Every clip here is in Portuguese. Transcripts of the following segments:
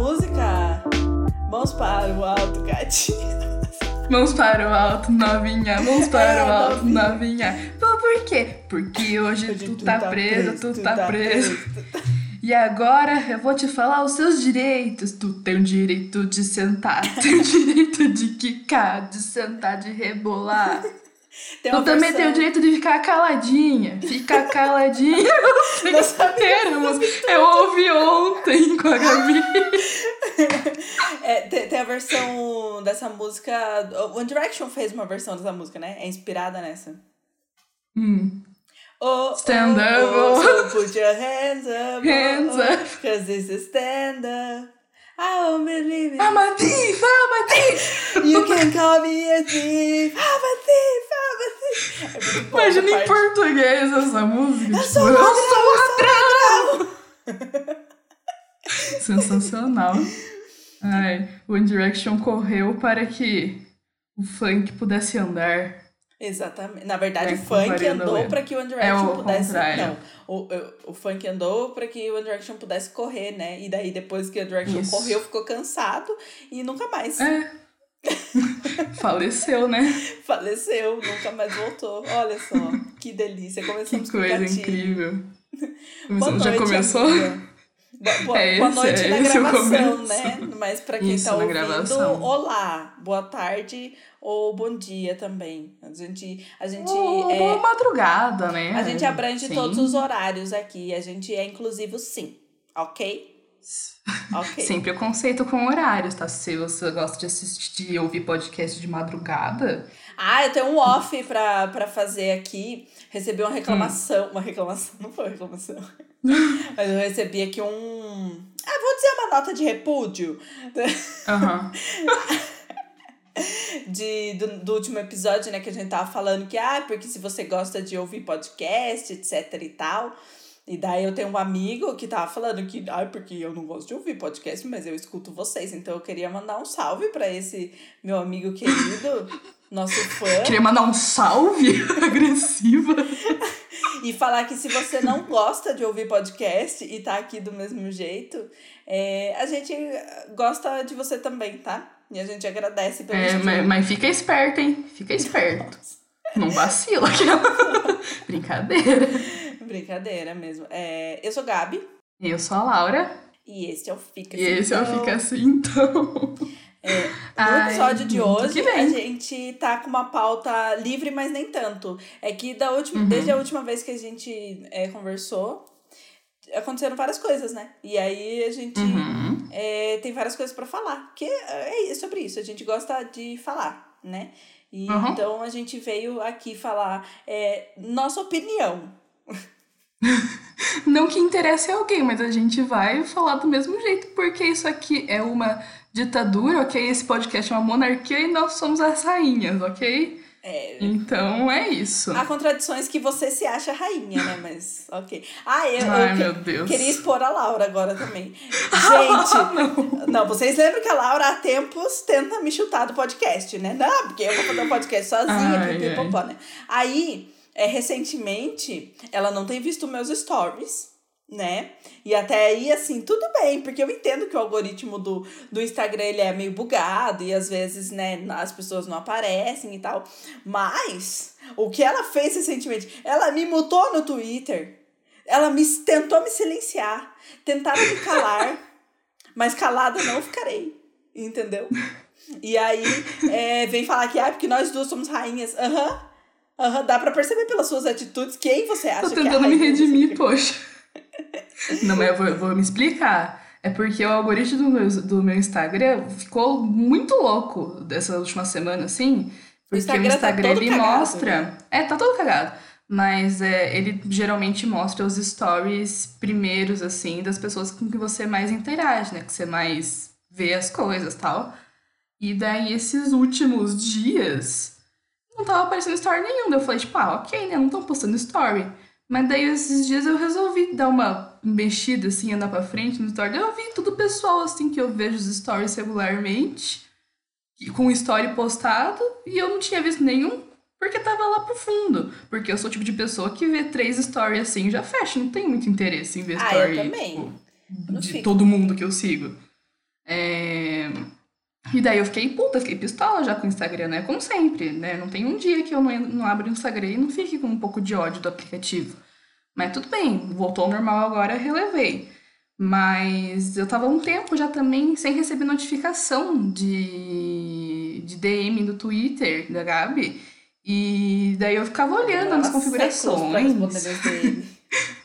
música Mãos para o alto, gatinha. Mãos para o alto, novinha. Mãos para é, o alto, novinha. Por quê? Porque hoje, hoje tu, tu, tá, tá preso, preso, tu, tá, tá preso. preso. E agora eu vou te falar os seus direitos. Tu tem o direito de sentar, tem o direito de quicar, de sentar, de rebolar. Tem tu também tem o direito de ficar caladinha. Ficar caladinha. Eu sei termos. Eu ouvi ontem com a Gabi. É, tem, tem, a versão dessa música. One Direction fez uma versão dessa música, né? É inspirada nessa. Hum. Oh, stand oh, up. Oh, so put your hands up. Hands oh, up. Cause this is stand up. I won't believe it. I'm a thief, I'm a thief. you can call me a thief, I'm a thief. É Imagina em português essa música. Eu sou, tipo, eu sou ladrão. Sensacional. Ai, One Direction correu para que o funk pudesse andar. Exatamente. Na verdade, é, o funk andou para que o One Direction é pudesse. Contrário. Não, o, o, o funk andou para que o One Direction pudesse correr, né? E daí, depois que o One Direction Isso. correu, ficou cansado e nunca mais. É. Faleceu, né? Faleceu, nunca mais voltou. Olha só, que delícia. Começamos que coisa com incrível. Boa Já noite, começou? Amiga. Boa, É boa esse, noite é na gravação, né? Mas pra quem Isso, tá ouvindo, gravação. olá, boa tarde ou bom dia também. A gente, a gente, Oh, é, boa madrugada, né? a gente abrange Sim. todos os horários aqui. A gente é inclusivo sim, ok? Ok. Sem preconceito com horários, tá? Se você gosta de assistir e ouvir podcast de madrugada, Ah, eu tenho um off pra, pra fazer aqui. Recebi uma reclamação. Uma reclamação, não foi uma reclamação. Mas eu recebi aqui um. Ah, vou dizer uma nota de repúdio. aham. de, do, do último episódio, né, que a gente tava falando que, ah, porque se você gosta de ouvir podcast, etc e tal. E daí eu tenho um amigo que tava falando que, ah, porque eu não gosto de ouvir podcast, mas eu escuto vocês. Então eu queria mandar um salve para esse meu amigo querido, nosso fã. Queria mandar um salve agressiva. E falar que se você não gosta de ouvir podcast e tá aqui do mesmo jeito, é, a gente gosta de você também, tá? E a gente agradece pelo É, mas, mas fica esperto, hein? Fica esperto. Não vacila. aquela- Brincadeira. Brincadeira mesmo. É, eu sou Gabi Eu sou a Laura. e esse é o Fica E esse é o Então, Fica Assim, então. No Ai, episódio de hoje, a gente tá com uma pauta livre, mas nem tanto. É que da última, Uhum. desde a última vez que a gente é, conversou, aconteceram várias coisas, né? E aí a gente Uhum. é, tem várias coisas pra falar. Que é sobre isso, a gente gosta de falar, né? E Uhum. então a gente veio aqui falar é, nossa opinião. Não que interesse a alguém, mas a gente vai falar do mesmo jeito, porque isso aqui é uma ditadura, ok? Esse podcast é uma monarquia e nós somos as rainhas, ok? É, Então é isso. Há contradições que você se acha rainha, né? Mas, ok. Ah, eu, eu Ai, que- meu Deus. queria expor a Laura agora também. Gente, não. vocês lembram que a Laura há tempos tenta me chutar do podcast, né? Não, porque eu vou fazer um podcast sozinha, pipipopó, né? Aí, é, recentemente, ela não tem visto meus stories, né? E até aí, assim, tudo bem, porque eu entendo que o algoritmo do, do Instagram, ele é meio bugado e às vezes, né, as pessoas não aparecem e tal. Mas, o que ela fez recentemente? Ela me mutou no Twitter. Ela me tentou me silenciar. Tentaram me calar. mas calada não ficarei. Entendeu? E aí, é, vem falar que, ah, porque nós duas somos rainhas. Aham. Aham, dá pra perceber pelas suas atitudes quem você acha Tô que é a tentando me redimir, poxa. Não, mas eu vou, eu vou me explicar. É porque o algoritmo do meu, do meu Instagram ficou muito louco dessa última semana, assim. Porque o Instagram tá Instagram todo ele cagado, mostra. né? É, tá todo cagado. Mas é, ele geralmente mostra os stories primeiros, assim, das pessoas com que você mais interage, né? Que você mais vê as coisas tal. E daí, esses últimos dias, não tava aparecendo story nenhum. Daí eu falei, tipo, ah, ok, né? Não estão postando story. Mas daí, esses dias, eu resolvi dar uma mexida, assim, andar pra frente no story. Daí eu vi tudo pessoal, assim, que eu vejo os stories regularmente, com story postado, e eu não tinha visto nenhum, porque tava lá pro fundo. Porque eu sou o tipo de pessoa que vê três stories assim e já fecha. Não tem muito interesse em ver Ah, eu story também. tipo, de fico. todo mundo que eu sigo. É... E daí eu fiquei puta, fiquei pistola já com o Instagram, né? Como sempre, né? Não tem um dia que eu não, não abro o Instagram e não fique com um pouco de ódio do aplicativo. Mas tudo bem, voltou ao normal agora, relevei. Mas eu tava um tempo já também sem receber notificação de, de DM do Twitter da Gabi. E daí eu ficava olhando nas configurações.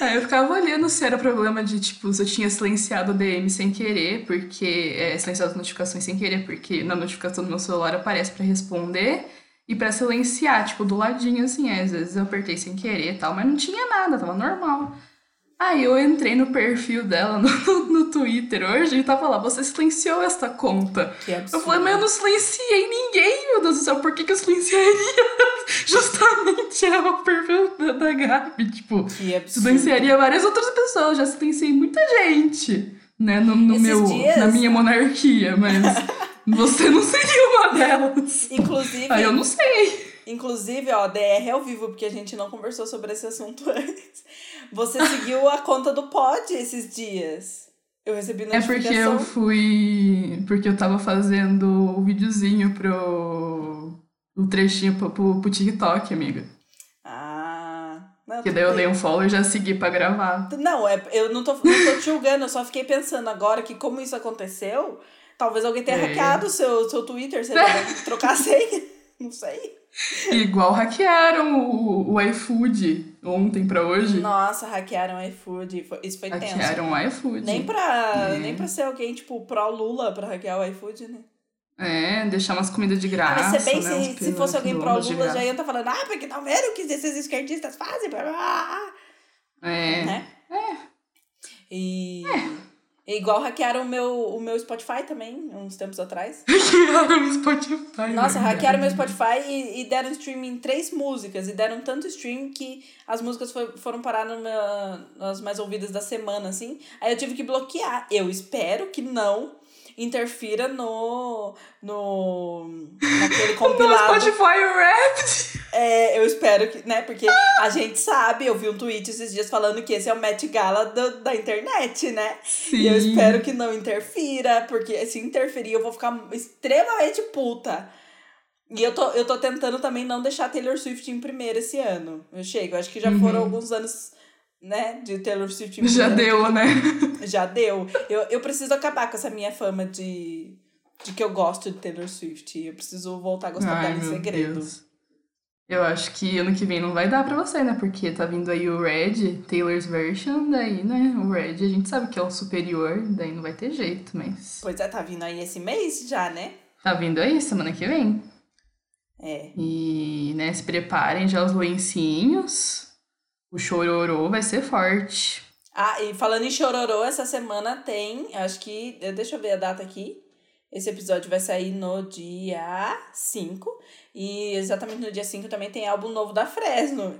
Aí eu ficava olhando se era problema de, tipo, se eu tinha silenciado o DM sem querer, porque. É, silenciado as notificações sem querer, porque na notificação do meu celular aparece para responder e para silenciar, tipo, do ladinho, assim. Às vezes eu apertei sem querer e tal, mas não tinha nada, tava normal. Aí eu entrei no perfil dela no, no Twitter hoje e tava lá, você silenciou esta conta. Que absurdo. Eu falei, mas eu não silenciei ninguém, meu Deus do céu, por que, que eu silenciaria justamente o perfil da, da Gabi? Tipo, Que absurdo. silenciaria várias outras pessoas, já silenciei muita gente, né, no, no meu, dias- na minha monarquia, mas você não seria uma delas. Inclusive, Aí eu não sei. inclusive, ó, DR ao vivo, porque a gente não conversou sobre esse assunto antes. Você seguiu a conta do Pod esses dias. Eu recebi É porque notificação. eu fui. Porque eu tava fazendo o videozinho pro. O trechinho pro, pro, pro TikTok, amiga. Ah. Não, Que daí eu dei um follow e já segui pra gravar. Não, é, eu não tô, não tô te julgando, eu só fiquei pensando agora que como isso aconteceu, talvez alguém tenha É. hackeado o seu, seu Twitter, sei lá, trocar a senha. Não sei. Igual hackearam o, o iFood ontem pra hoje. Nossa, hackearam o iFood. Isso foi tenso. hackearam o iFood. Nem pra, É. nem pra ser alguém, tipo, pró-Lula pra hackear o iFood, né? É, deixar umas comidas de Ah, graça. mas se bem, né, se, se fosse alguém pró-Lula, já ia estar falando, ah, porque tá vendo o que esses esquerdistas fazem? Blá, blá, blá. É. Né? E... e igual hackearam o meu, o meu Spotify também, uns tempos atrás. Hackearam o Spotify. Nossa, hackearam meu Spotify e, e deram stream em três músicas. E deram tanto stream que as músicas foi- foram parar no meu- nas mais ouvidas da semana, assim. Aí eu tive que bloquear. Eu espero que não interfira no. no. naquele No compilado. Spotify Wrapped. É, eu espero que, né? Porque a gente sabe, eu vi um tweet esses dias falando que esse é o Met Gala do- da internet, né? Sim. E eu espero que não interfira, porque se interferir eu vou ficar extremamente puta. E eu tô, eu tô tentando também não deixar Taylor Swift em primeiro esse ano. Eu chego, acho que já foram alguns anos, né, de Taylor Swift. Já primeiro. deu, né? Já deu. Eu, eu preciso acabar com essa minha fama de, de que eu gosto de Taylor Swift. Eu preciso voltar a gostar Ai, dela em segredo. Deus. Eu acho que ano que vem não vai dar pra você, né? Porque tá vindo aí o Red, Taylor's version, daí, né? O Red a gente sabe que é o superior, daí não vai ter jeito, mas. Pois é, tá vindo aí esse mês já, né? Tá vindo aí semana que vem. É. E, né, se preparem já os lencinhos. O chororô vai ser forte. Ah, e falando em chororô, essa semana tem, acho que, eh, deixa eu ver a data aqui. Esse episódio vai sair no dia 5. E exatamente no dia 5 também tem álbum novo da Fresno.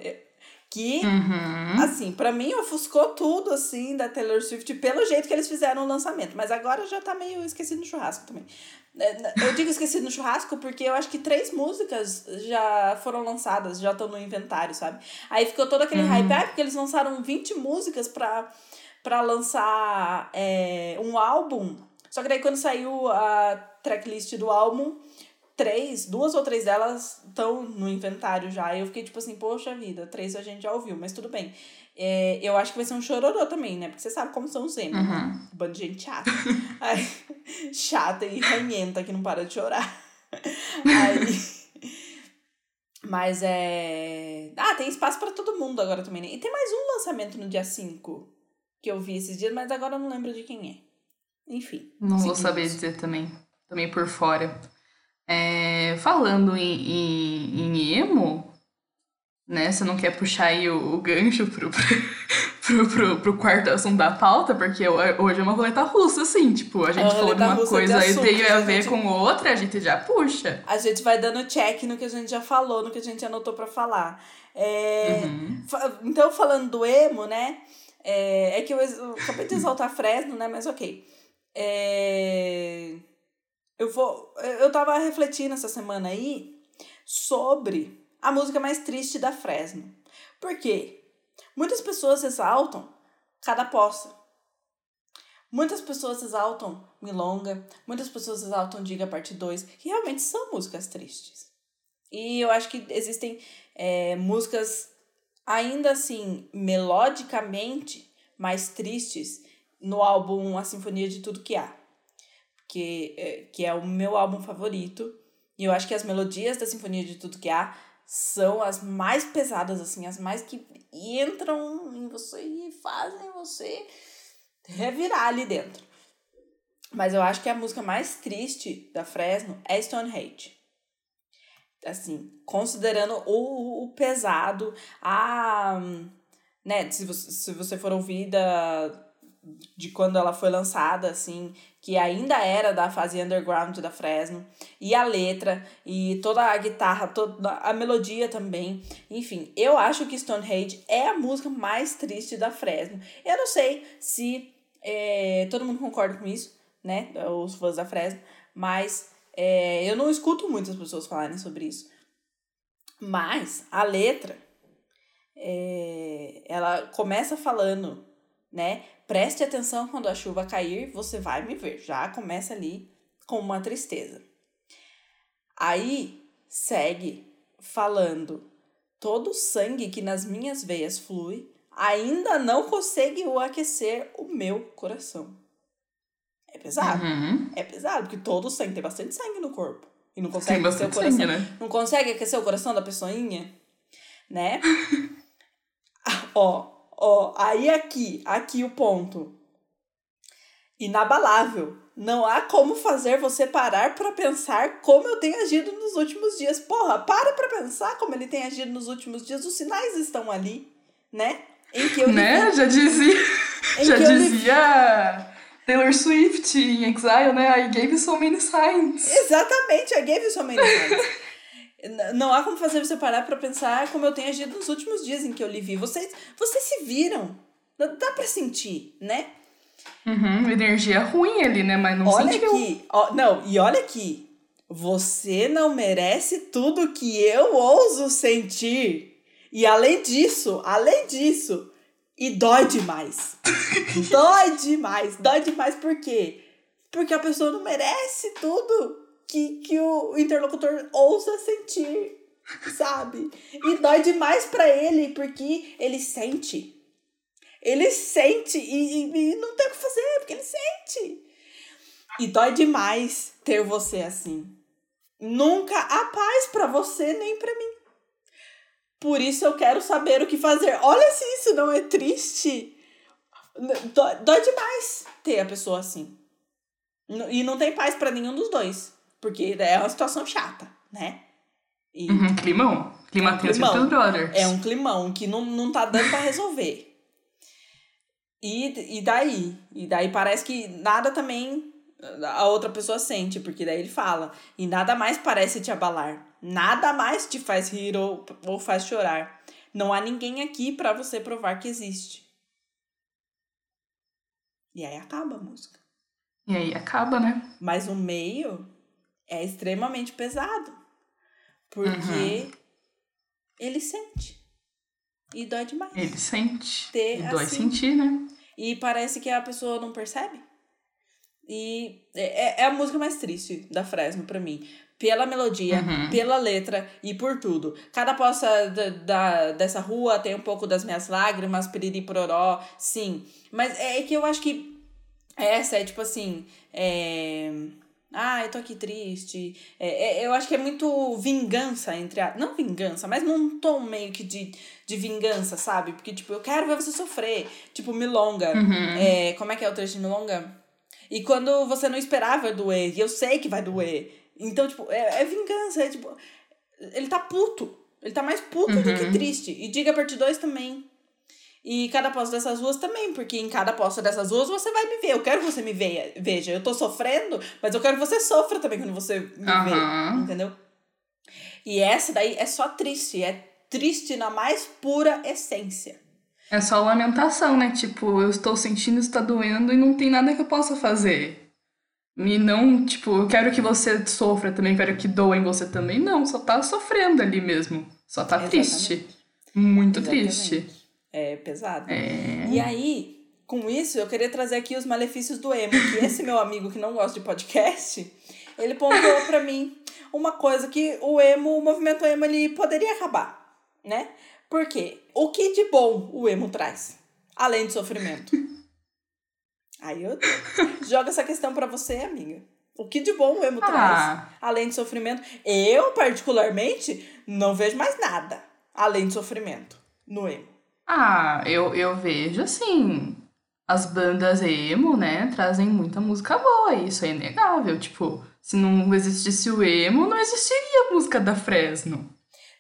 Que, Uhum. assim, pra mim ofuscou tudo, assim, da Taylor Swift pelo jeito que eles fizeram o lançamento. Mas agora já tá meio esquecido no churrasco também. Eh, Eu digo esquecido no churrasco porque eu acho que três músicas já foram lançadas, já estão no inventário, sabe? Aí ficou todo aquele Uhum. hype, ah, porque eles lançaram 20 músicas pra, pra lançar é, um álbum. Só que daí quando saiu a tracklist do álbum, três, duas ou três delas estão no inventário já. E eu fiquei tipo assim, poxa vida, três a gente já ouviu, mas tudo bem. É, eu acho que vai ser um chororô também, né? Porque você sabe como são os emo, né? Uhum. Bando de gente chata. Aí, chata e ranhenta que não para de chorar. Aí. Mas é. Ah, tem espaço pra todo mundo agora também, né? E tem mais um lançamento no dia 5 que eu vi esses dias, mas agora eu não lembro de quem é. Enfim. Não vou saber dizer também. Também por fora. É, falando em, em, em emo, né? Você não quer puxar aí o, o gancho pro, pro, pro, pro quarto assunto da pauta, porque hoje é uma roleta russa, assim. Tipo, a gente É falou de uma coisa de e tem a a ver gente- com outra, a gente já puxa. A gente vai dando check no que a gente já falou, no que a gente anotou pra falar. É, Uhum. Então, falando do emo, né? É, é que eu, eu acabei de exaltar Fresno, né? Mas ok. É, eu vou. Eu tava refletindo essa semana aí sobre a música mais triste da Fresno. Por quê? Muitas pessoas exaltam cada poça. Muitas pessoas exaltam Milonga, muitas pessoas exaltam Diga Parte 2, que realmente são músicas tristes. E eu acho que existem é, músicas ainda assim, melodicamente mais tristes no álbum A Sinfonia de Tudo Que Há. Que, é, que é o meu álbum favorito. E eu acho que as melodias da Sinfonia de Tudo Que Há são as mais pesadas, assim, as mais que entram em você e fazem você revirar ali dentro. Mas eu acho que a música mais triste da Fresno é Stonehenge. Assim, considerando o, o pesado, a. Né, se você, se você for ouvir da, de quando ela foi lançada, assim, que ainda era da fase underground da Fresno, e a letra, e toda a guitarra, toda a melodia também. Enfim, eu acho que Stonehenge é a música mais triste da Fresno. Eu não sei se é, todo mundo concorda com isso, né? Os fãs da Fresno. Mas é, eu não escuto muitas pessoas falarem sobre isso. Mas a letra, é, ela começa falando, né? Preste atenção quando a chuva cair, você vai me ver. Já começa ali com uma tristeza. Aí segue falando: todo o sangue que nas minhas veias flui ainda não conseguiu aquecer o meu coração. É pesado. Uhum. É pesado, porque todo sangue tem bastante sangue no corpo. E não consegue Tem aquecer o coração. sangue, né? Não consegue aquecer o coração da pessoinha, né? Ó, ó, aí aqui, aqui o ponto. Inabalável. Não há como fazer você parar pra pensar como eu tenho agido nos últimos dias. Porra, para pra pensar como ele tem agido nos últimos dias. Os sinais estão ali, né? Em que eu Né? Já dizia. Já dizia Taylor Swift em Exile, né? I gave you so many signs. Exatamente, I gave you so many signs. Não há como fazer você parar pra pensar como eu tenho agido nos últimos dias em que eu lhe vi. Vocês, vocês se viram. Dá pra sentir, né? Uhum, energia ruim ali, né? Mas não olha aqui. Ó, não, e olha aqui. Você não merece tudo que eu ouso sentir. E além disso, além disso, e dói demais. dói demais. Dói demais por quê? Porque a pessoa não merece tudo que, que o interlocutor ousa sentir, sabe? E dói demais pra ele porque ele sente. Ele sente e, e- e não tem o que fazer, porque ele sente. E dói demais ter você assim. Nunca há paz pra você nem pra mim. Por isso eu quero saber o que fazer. Olha se isso não é triste. Dói, dói demais ter a pessoa assim. E não tem paz pra nenhum dos dois. Porque é uma situação chata, né? E Uhum, climão. Clima É um climão. brothers. é um climão que não, não tá dando pra resolver. E, e daí? E daí parece que nada também a outra pessoa sente, porque daí ele fala. E nada mais parece te abalar. Nada mais te faz rir ou, ou faz chorar. Não há ninguém aqui pra você provar que existe. E aí acaba a música. E aí acaba, né? Mas o meio é extremamente pesado. Porque ele sente. E dói demais. Ele sente. Ter e dói assim. sentir, né? E parece que a pessoa não percebe. E é, é a música mais triste da Fresno pra mim. Pela melodia, Uhum. pela letra e por tudo. Cada poça da, da, dessa rua tem um pouco das minhas lágrimas, piriri pororó, sim. Mas é que eu acho que essa é tipo assim. É... Ah, eu tô aqui triste. É, é, eu acho que é muito vingança entre a. Não vingança, mas num tom meio que de, de vingança, sabe? Porque, tipo, eu quero ver você sofrer. Tipo, Milonga. Uhum. É, como é que é o trecho de Milonga? E quando você não esperava doer, e eu sei que vai doer. Então, tipo, é, é vingança. É tipo. Ele tá puto. Ele tá mais puto do que Uhum. triste. E Diga Parte 2 também. E cada posta dessas ruas também, porque em cada posta dessas ruas você vai me ver. Eu quero que você me veja. Veja, eu tô sofrendo, mas eu quero que você sofra também quando você me Aham. vê. Entendeu? E essa daí é só triste. É triste na mais pura essência. É só lamentação, né? Tipo, eu estou sentindo, está doendo e não tem nada que eu possa fazer. E não, tipo, eu quero que você sofra também, quero que doa em você também. Não, só tá sofrendo ali mesmo. Só tá triste. Muito Exatamente. triste. É pesado. É. E aí, com isso, eu queria trazer aqui os malefícios do emo. Que esse meu amigo que não gosta de podcast, ele pontuou pra mim uma coisa que o emo, o movimento emo, ele poderia acabar, né? Por quê? O que de bom o emo traz? Além de sofrimento. Aí eu jogo essa questão para você, amiga. O que de bom o emo ah. traz? Além de sofrimento. Eu, particularmente, não vejo mais nada além de sofrimento no emo. Ah, eu, eu vejo assim. As bandas emo, né, trazem muita música boa, isso é inegável. Tipo, se não existisse o emo, não existiria a música da Fresno.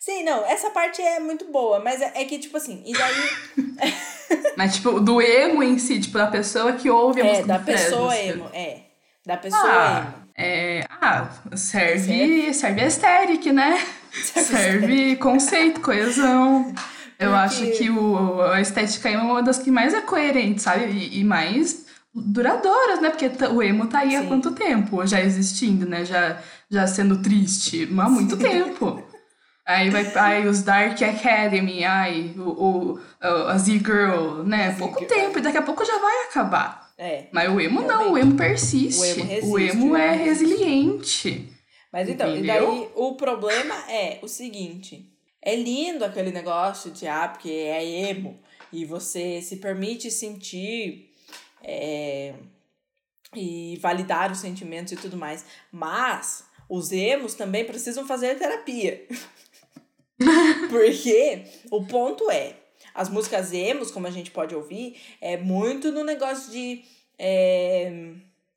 Sim, não, essa parte é muito boa, mas é, é que, tipo assim, e daí. mas, tipo, do emo em si, tipo, da pessoa que ouve a é, música da pessoa Fresno, emo, é. Da pessoa ah, emo. É, ah, serve, serve aesthetic, né? Serve, serve conceito, coesão. Eu Porque... acho que o, a estética é uma das que mais é coerente, sabe? E, e mais duradouras, né? Porque o emo tá aí Sim. há quanto tempo já existindo, né? Já, já sendo triste há muito Sim. tempo. Aí vai aí os Dark Academy, ai, o, o, a Z-Girl, né? Pouco tempo, e daqui a pouco já vai acabar. É. Mas o emo não, o emo persiste. O emo, resiste, o emo é resiliente. Mas então, Entendeu? e daí o problema é o seguinte: é lindo aquele negócio de ah, porque é emo e você se permite sentir é, e validar os sentimentos e tudo mais. Mas os emos também precisam fazer terapia. Porque o ponto é, as músicas emos, como a gente pode ouvir, é muito no negócio de é,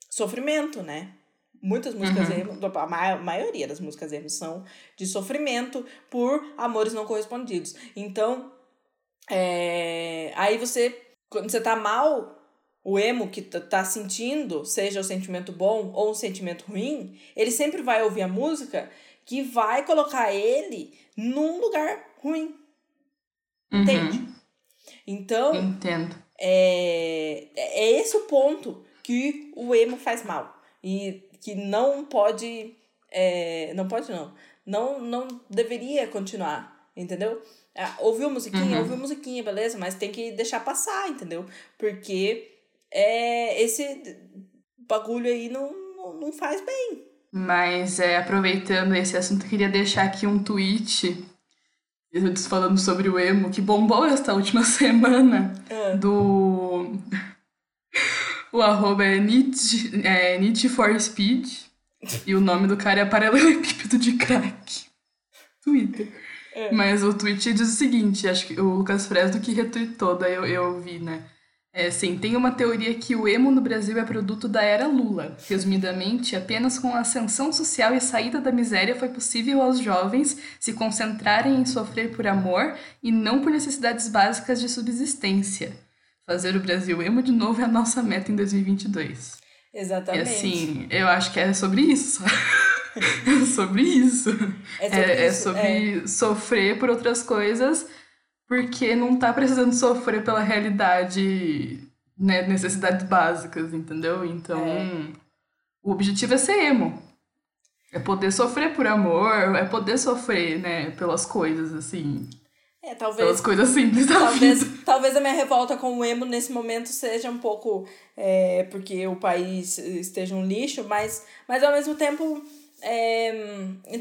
sofrimento, né? Muitas músicas uhum. emo, a maioria das músicas emo são de sofrimento por amores não correspondidos. Então, é, aí você, quando você tá mal, o emo que tá sentindo, seja o sentimento bom ou um sentimento ruim, ele sempre vai ouvir a música que vai colocar ele num lugar ruim. Uhum. Entende? Então. Entendo. É, é esse o ponto que o emo faz mal. E que não pode. É, não pode, não. Não, não deveria continuar, entendeu? Ah, ouviu musiquinha, uhum. ouviu musiquinha, beleza, mas tem que deixar passar, entendeu? Porque é, esse bagulho aí não, não, não faz bem. Mas é, aproveitando esse assunto, eu queria deixar aqui um tweet falando sobre o emo que bombou esta última semana é. do o arroba é Need, é Need for Speed e o nome do cara é Paralelepípedo de Crack. Twitter. É. Mas o tweet diz o seguinte, acho que o Lucas Fresno que retweetou, daí eu, eu vi, né? É, sim, tem uma teoria que o emo no Brasil é produto da era Lula. Resumidamente, apenas com a ascensão social e saída da miséria foi possível aos jovens se concentrarem em sofrer por amor e não por necessidades básicas de subsistência. Fazer o Brasil emo de novo é a nossa meta em 2022. Exatamente. E assim, eu acho que é sobre isso. é sobre isso. É sobre, é, é isso, é sobre é. sofrer por outras coisas porque não tá precisando sofrer pela realidade, né, necessidades básicas, entendeu? Então, é. o objetivo é ser emo. É poder sofrer por amor, é poder sofrer, né, pelas coisas, assim. É, talvez. Pelas coisas simples da talvez, vida. Talvez a minha revolta com o emo nesse momento seja um pouco é, porque o país esteja um lixo, mas, mas ao mesmo tempo é,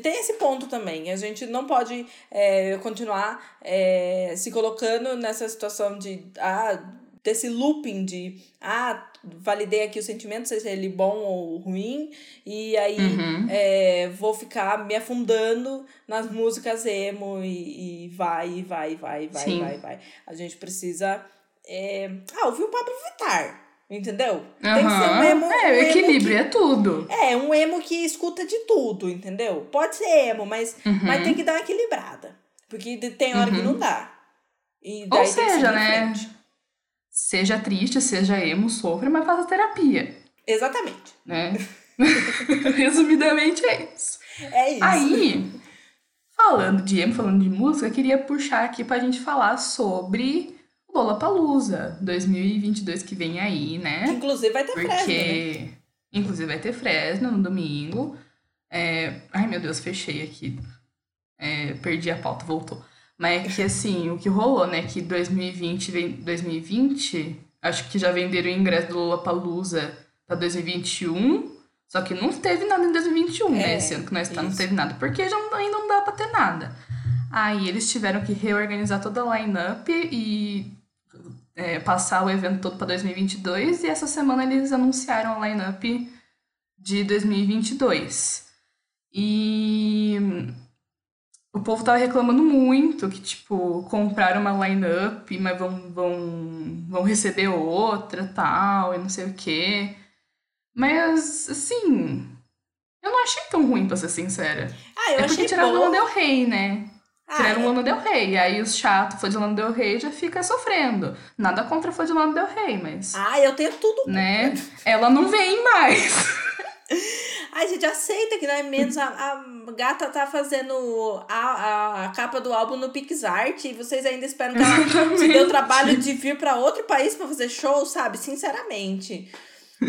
tem esse ponto também. A gente não pode é, continuar é, se colocando nessa situação de ah, desse looping de ah, validei aqui o sentimento, seja ele bom ou ruim, e aí uhum. é, vou ficar me afundando nas músicas emo e, e vai, vai, vai, vai, Sim. vai, vai. A gente precisa. É, ah, ouvir o Pablo Vittar. Entendeu? Uhum. Tem que ser um emo. É, um equilíbrio que, é tudo. É, um emo que escuta de tudo, entendeu? Pode ser emo, mas, uhum. mas tem que dar uma equilibrada. Porque tem hora uhum. que não dá. E daí Ou seja, né? Seja triste, seja emo, sofra, mas faça terapia. Exatamente. Né? Resumidamente é isso. É isso. Aí, falando de emo, falando de música, eu queria puxar aqui pra gente falar sobre Lollapalooza 2022 que vem aí, né? Inclusive vai ter Porque... Fresno, né? Inclusive vai ter Fresno no domingo. É... Ai, meu Deus, fechei aqui. É... Perdi a pauta, voltou. Mas é que, assim, o que rolou, né? Que 2020, 2020 acho que já venderam o ingresso do Lollapalooza para 2021. Só que não teve nada em 2021, né? é, né? Esse ano que nós estamos, não teve nada. Porque já ainda não dá pra ter nada. Aí eles tiveram que reorganizar toda a line-up e é, passar o evento todo para 2022. E essa semana eles anunciaram a line-up de 2022. E o povo tava reclamando muito que, tipo, compraram uma line-up, mas vão, vão, vão receber outra tal, e não sei o quê. Mas, assim, eu não achei tão ruim, pra ser sincera. Ah, eu é porque tiraram bom. o Lana Del Rey, né? Ah, Tiraram é. o Lana Del Rey. Aí os chatos fã de Lana Del Rey já fica sofrendo. Nada contra fã de Lana Del Rey, mas... Ah, eu tenho tudo. Né? Ela não vem mais. Ai, gente, aceita que não é menos. A, a gata tá fazendo a, a capa do álbum no PixArt e vocês ainda esperam que ela se dê o trabalho de vir pra outro país pra fazer show, sabe? Sinceramente.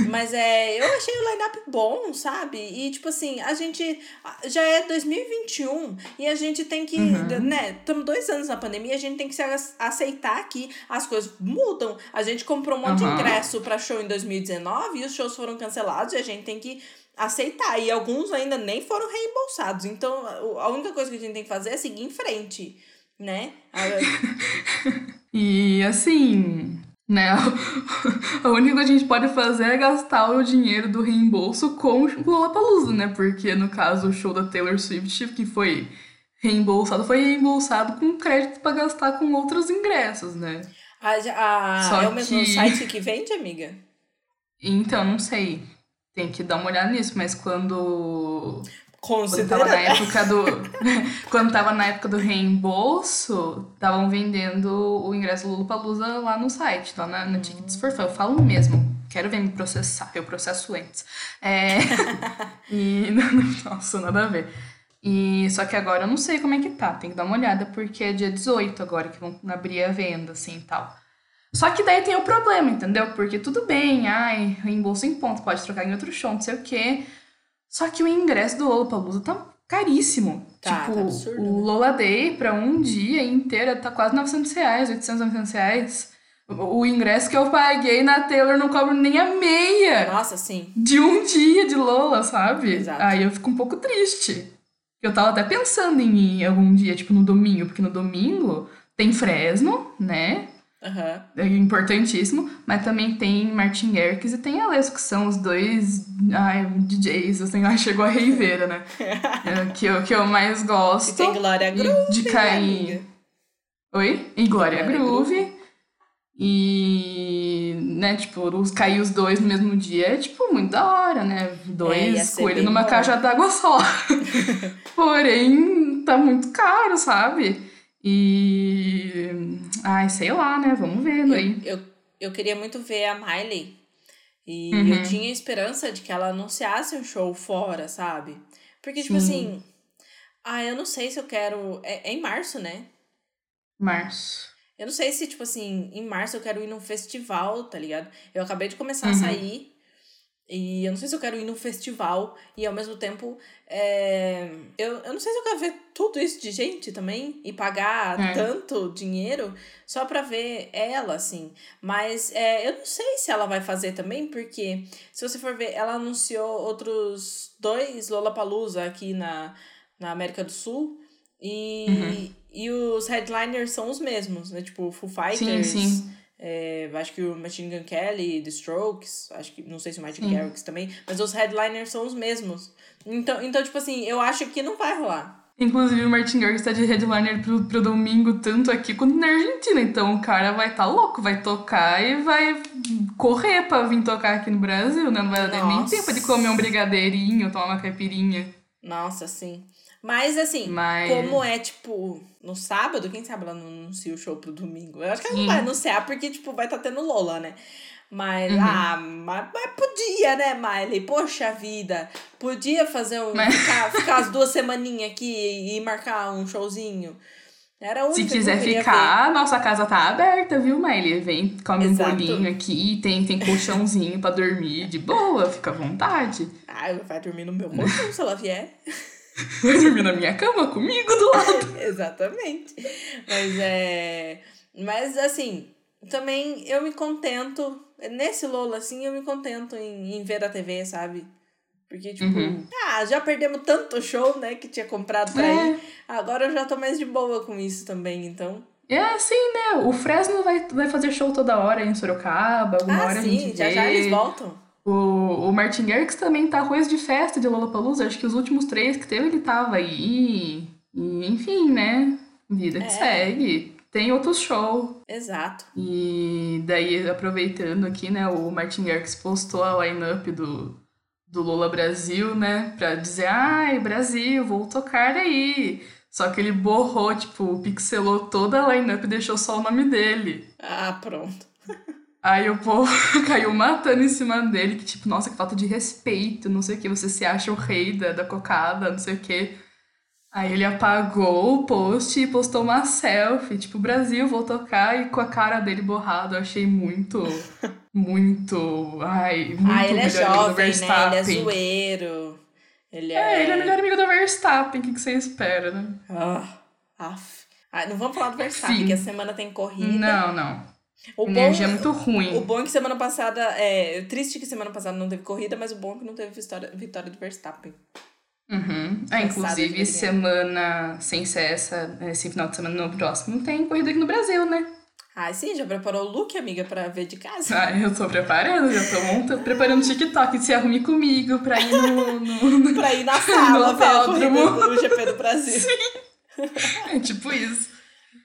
Mas é, eu achei o line-up bom, sabe? E, tipo assim, a gente já é 2021 e a gente tem que, Uhum. né? Estamos dois anos na pandemia, a gente tem que se ac- aceitar que as coisas mudam. A gente comprou um monte de Uhum. ingresso pra show em 2019 e os shows foram cancelados e a gente tem que aceitar. E alguns ainda nem foram reembolsados. Então, a- única coisa que a gente tem que fazer é seguir em frente, né? E assim, né? A única coisa que a gente pode fazer é gastar o dinheiro do reembolso com o Lollapalooza, né? Porque no caso o show da Taylor Swift, que foi reembolsado, foi reembolsado com crédito pra gastar com outros ingressos, né? a- a- Só é o mesmo que- site que vende, amiga? Então, não sei. Tem que dar uma olhada nisso, mas quando Quando tava na Considera. época do. quando tava na época do reembolso, estavam vendendo o ingresso Lula Palusa lá no site, lá na, na Tickets for Fun. Eu falo mesmo. Quero ver me processar. Eu processo antes. É. e. Nossa, nada a ver. E só que agora eu não sei como é que tá. Tem que dar uma olhada, porque é dia 18 agora que vão abrir a venda, assim e tal. Só que daí tem o problema, entendeu? Porque tudo bem, ai, reembolso em ponto, pode trocar em outro show, não sei o quê. Só que o ingresso do Lollapalooza tá caríssimo. Tá, tipo, tá absurdo, o né? Lola Day pra um dia inteiro tá quase 900 reais, 800, 900 reais. O, ingresso que eu paguei na Taylor não cobra nem a meia Nossa, sim. de um dia de Lola, sabe? Exato. Aí eu fico um pouco triste. Eu tava até pensando em ir algum dia, tipo no domingo, porque no domingo tem Fresno, né? Aham. É importantíssimo, mas também tem Martin Garrix e tem Alesso, que são os dois ai, DJs, assim, ai, chegou a reiveira, né? É, que, eu, que eu mais gosto. E tem Glória Groove, de né, cair. Oi? E Glória, Glória Groove. E, né, tipo, os, cair os dois no mesmo dia é, tipo, muito da hora, né? É, Dois ser coelhos bem numa bom. caixa d'água só. Porém, tá muito caro, sabe? E. Ai, sei lá, né? Vamos vendo aí. Eu, eu, eu queria muito ver a Miley. E Uhum. eu tinha esperança de que ela anunciasse um show fora, sabe? Porque, tipo Sim. assim. Ah, eu não sei se eu quero. É, é em março, né? Março. Eu não sei se, tipo assim, em março eu quero ir num festival, tá ligado? Eu acabei de começar Uhum. a sair. E eu não sei se eu quero ir num festival e ao mesmo tempo. é, Eu, eu não sei se eu quero ver tudo isso de gente também e pagar É. tanto dinheiro só pra ver ela, assim. Mas é, eu não sei se ela vai fazer também, porque se você for ver, ela anunciou outros dois Lollapalooza aqui na, na América do Sul. E, Uhum. e os headliners são os mesmos, né? Tipo, Foo Sim, Fighters. sim. É, acho que o Machine Gun Kelly, The Strokes, acho que, não sei se o Martin Sim. Garrix também, mas os headliners são os mesmos. Então, então, tipo assim, eu acho que não vai rolar. Inclusive, o Martin Garrix tá de headliner pro, pro domingo, tanto aqui quanto na Argentina. Então, o cara vai tá louco, vai tocar e vai correr pra vir tocar aqui no Brasil, né? Não vai ter nem tempo de comer um brigadeirinho, tomar uma caipirinha. Nossa, sim. Mas assim, Mas... como é, tipo, no sábado, quem sabe ela não anuncia o show pro domingo? Eu acho que ela não vai anunciar porque, tipo, vai estar tendo Lola, né? Mas, Uhum. ah, mas, mas podia, né, Miley? Poxa vida. Podia fazer um. Mas- Ficar, ficar as duas semaninhas aqui e marcar um showzinho. Era única Se quiser ficar, nossa casa tá aberta, viu, Miley? Vem, come Exato. um bolinho aqui, tem, tem colchãozinho pra dormir de boa, fica à vontade. ver. Ah, vai dormir no meu colchão se ela vier. Vai dormir na minha cama comigo do lado. Exatamente. Mas é. Mas assim, também eu me contento. Nesse Lola, assim, eu me contento em, em ver a TV, sabe? Porque, tipo, Uhum. ah, já perdemos tanto show, né, que tinha comprado pra É. ir. Agora eu já tô mais de boa com isso também, então. É assim, né? O Fresno vai, vai fazer show toda hora em Sorocaba, alguma ah, hora a sim, gente já vê. já eles voltam. O, o Martin Garrix também tá arroz de festa de Lollapalooza. Acho que os últimos três que teve ele tava aí. E, enfim, né? Vida que É. segue. Tem outros shows. Exato. E daí, aproveitando aqui, né? O Martin Garrix postou a line-up do, do Lola Brasil, né? Pra dizer, ai, Brasil, vou tocar aí. Só que ele borrou, tipo, pixelou toda a line-up e deixou só o nome dele. Ah, pronto. Aí o povo caiu matando em cima dele, que tipo, nossa, que falta de respeito, não sei o que, você se acha o rei da, da cocada, não sei o que. Aí ele apagou o post e postou uma selfie, tipo, Brasil, vou tocar, e com a cara dele borrado, eu achei muito, muito, ai, muito ah, ele é jovem, né? Ele é zoeiro. Ele é. É, ele é melhor amigo do Verstappen, o que, que você espera, né? Ah, af. Ah, não vamos falar do Verstappen, Enfim. que a semana tem corrida. Não, não. O bom, Energia é muito ruim. o bom é que semana passada. É triste que semana passada não teve corrida, mas o bom é que não teve vitória, vitória do Verstappen. Uhum. É, de inclusive, semana, sem ser essa, esse final de semana no próximo, tem corrida aqui no Brasil, né? Ah, sim, já preparou o look, amiga, pra ver de casa? Ah, eu tô preparando, já tô montando, preparando o TikTok de se arrume comigo pra ir no. no, no- pra ir na sala No ver a corrida do GP do Brasil. É tipo isso.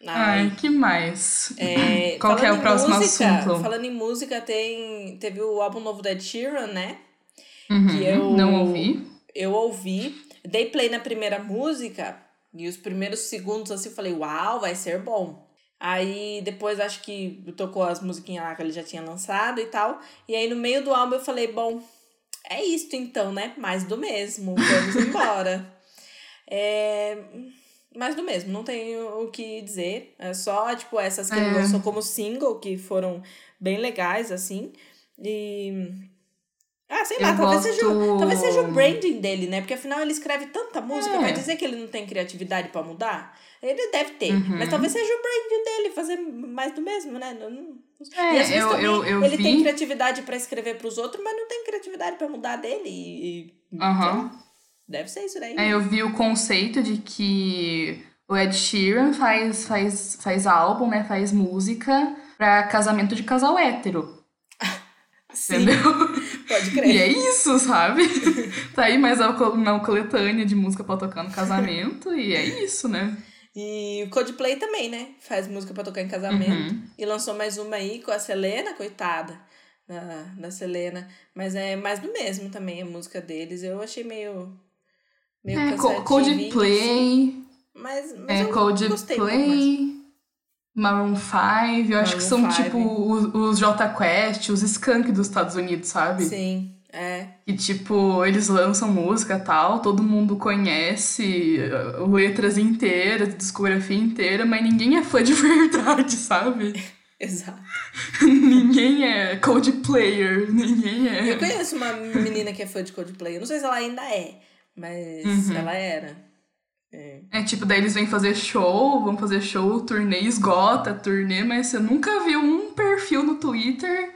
Ai. Ai, que mais? É, Qual que é o próximo música, assunto? Falando em música, tem, teve o álbum novo da Ed Sheeran, né? Uhum, que eu- Não ouvi. Eu ouvi, dei play na primeira música e os primeiros segundos assim eu falei, uau, vai ser bom. Aí depois acho que tocou as musiquinhas lá que ele já tinha lançado e tal. E aí no meio do álbum eu falei, bom, é isto então, né? Mais do mesmo, vamos embora. É. Mais do mesmo, não tenho o que dizer. É só, tipo, essas que ele É. lançou como single, que foram bem legais, assim. E. Ah, sei lá, Eu talvez, gosto- seja, o- talvez seja o branding dele, né? Porque afinal ele escreve tanta música, É. vai dizer que ele não tem criatividade pra mudar? Ele deve ter, Uhum. mas talvez seja o branding dele, fazer mais do mesmo, né? Não- não- e às É, vezes eu, também eu, eu ele tem vi. criatividade pra escrever pros outros, mas não tem criatividade pra mudar dele. E, e- Aham. então, deve ser isso daí. É, eu vi o conceito de que o Ed Sheeran faz, faz, faz álbum, né? Faz música pra casamento de casal hétero. Sim, Entendeu? pode E crer. é isso, sabe? tá aí mais uma co- uma coletânea de música pra tocar no casamento, e é isso, né? E o Coldplay também, né? Faz música pra tocar em casamento. Uhum. E lançou mais uma aí com a Selena, coitada. Da, da Selena. Mas é mais do mesmo também a música deles. Eu achei meio. Meio É, cansativinho, Co- assim. Coldplay, Mas, mas é, eu. Coldplay, Maroon 5, eu acho que são Maroon five. tipo os, os J Quest, os Skunk dos Estados Unidos, sabe? Sim, é. E tipo, eles lançam música e tal, todo mundo conhece uh, letras inteiras, discografia inteira, mas ninguém é fã de verdade, sabe? Exato. ninguém é Coldplayer, ninguém Eu é. conheço uma menina que é fã de Coldplay. Eu não sei se ela ainda é, mas Uhum. ela era. É. É tipo, daí eles vêm fazer show, vão fazer show, turnê, esgota, turnê, mas você nunca viu um perfil no Twitter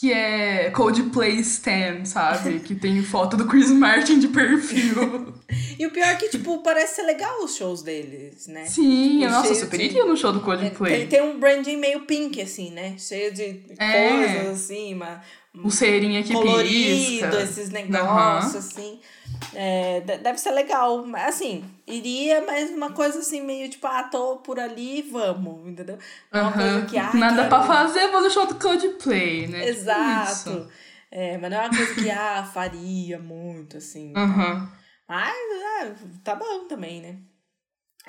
que é Coldplay Stan, sabe? que tem foto do Chris Martin de perfil. E o pior é que, tipo, parece ser legal os shows deles, né? Sim, Tipo, nossa, super iria no show do É, Coldplay. Tem, tem um branding meio pink, assim, né? Cheio de É. coisas, assim, uma, Pulseirinha que colorido, pisca. esses negócios, assim. É, de- deve ser legal. Assim, iria, mas uma coisa assim, meio tipo, ah, tô por ali, vamos, entendeu? Uma Aham. coisa que, ah, Nada quero- pra fazer, vou show do Coldplay, né? Tipo Exato. É, mas não é uma coisa que, ah, faria muito, assim. Aham. Mas, ah, tá bom também, né?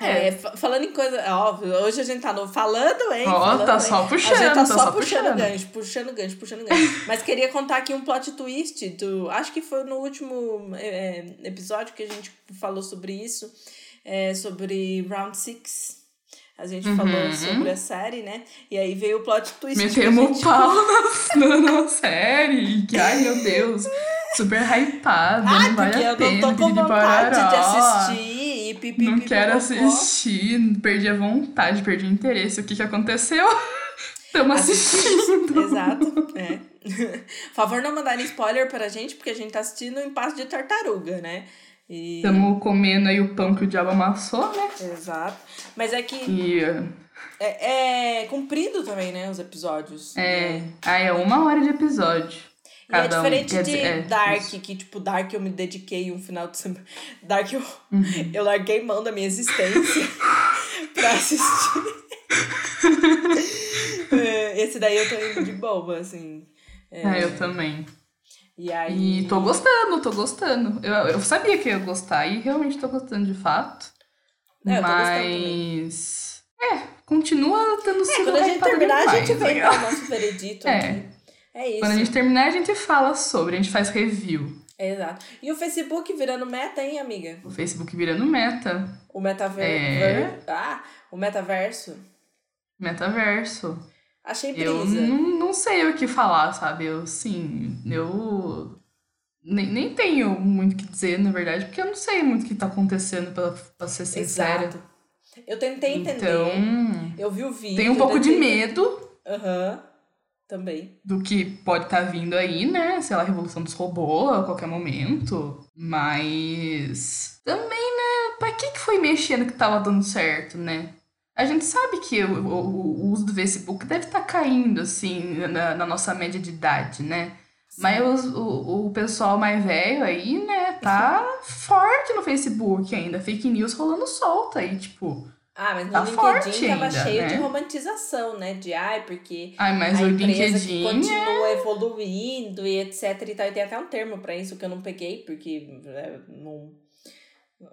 É. É, fa- falando em coisa. Ó, hoje a gente tá no falando, hein? Ó, falando, tá hein? só A puxando, gente tá tá só, só puxando puxando. gancho, puxando gancho, puxando gancho. Mas queria contar aqui um plot twist do. Acho que foi no último é, episódio que a gente falou sobre isso. é, sobre Round Six. A gente Uhum. falou sobre a série, né? E aí veio o plot twist. a Metemos gente- o pau na, na, série. Que, ai, meu Deus. Super hypada. Ai, não vale porque a eu pena. não tô com vontade de assistir e pipi, Não pipi, quero assistir. Perdi a vontade, perdi o interesse. O que que aconteceu? Estamos assistindo. Exato, é. Favor não mandarem spoiler pra gente, porque a gente tá assistindo em passo de tartaruga, né? Estamos e... comendo aí o pão que o diabo amassou, né? Exato. Mas é que. E... É, é comprido também, né? Os episódios. É. Né? Ah, é uma hora de episódio. E é diferente um. de é, Dark, que, tipo, Dark eu me dediquei um final de semana. Dark eu, uhum. eu larguei mão da minha existência pra assistir. É, esse daí eu tô indo de boa, assim. É, ah, eu também. E aí. E tô gostando, tô gostando. Eu, eu sabia que ia gostar e realmente tô gostando de fato. É, mas. É, continua tendo sido. É, quando a gente terminar, a gente vem dar o nosso veredito é. aqui. É isso. Quando a gente terminar, a gente fala sobre, a gente faz review. Exato. E o Facebook virando meta, hein, amiga? O Facebook virando meta. O metaverso. É... Ah, o metaverso. Metaverso. Achei brisa. Eu não, sei o que falar, sabe? Eu, sim, eu nem, nem tenho muito o que dizer, na verdade, porque eu não sei muito o que tá acontecendo, pra, pra ser sincera. Exato. Eu tentei entender. Então, eu vi o vídeo. Tenho um pouco de medo. Aham. Uhum. Também. Do que pode estar tá vindo aí, né? Sei lá, a revolução dos robôs a qualquer momento. Mas. Também, né? Pra que, que foi mexendo que tava dando certo, né? A gente sabe que o, o, o uso do Facebook deve estar tá caindo, assim, na, na, nossa média de idade, né? Sim. Mas o, o pessoal mais velho aí, né, tá forte no Facebook ainda. Fake news rolando solta aí, tipo. Ah, mas no tá LinkedIn tava ainda, cheio né? de romantização, né? De ai, porque ai, mas a o empresa LinkedIn continua é... evoluindo e etc e tal. E tem até um termo pra isso que eu não peguei, porque é, não,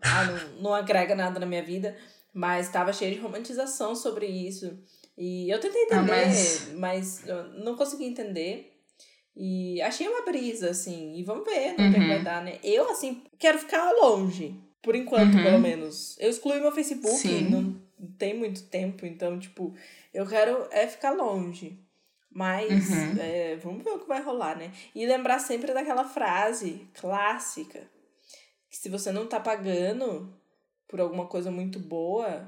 ah, não, não agrega nada na minha vida. Mas estava cheio de romantização sobre isso. E eu tentei entender, ah, mas... mas não consegui entender. E achei uma brisa, assim. E vamos ver no uhum. que vai dar, né? Eu, assim, quero ficar longe. Por enquanto, uhum. pelo menos. Eu excluí meu Facebook, Sim. não tem muito tempo. Então, tipo, eu quero é ficar longe. Mas uhum. é, vamos ver o que vai rolar, né? E lembrar sempre daquela frase clássica. Que se você não tá pagando, por alguma coisa muito boa,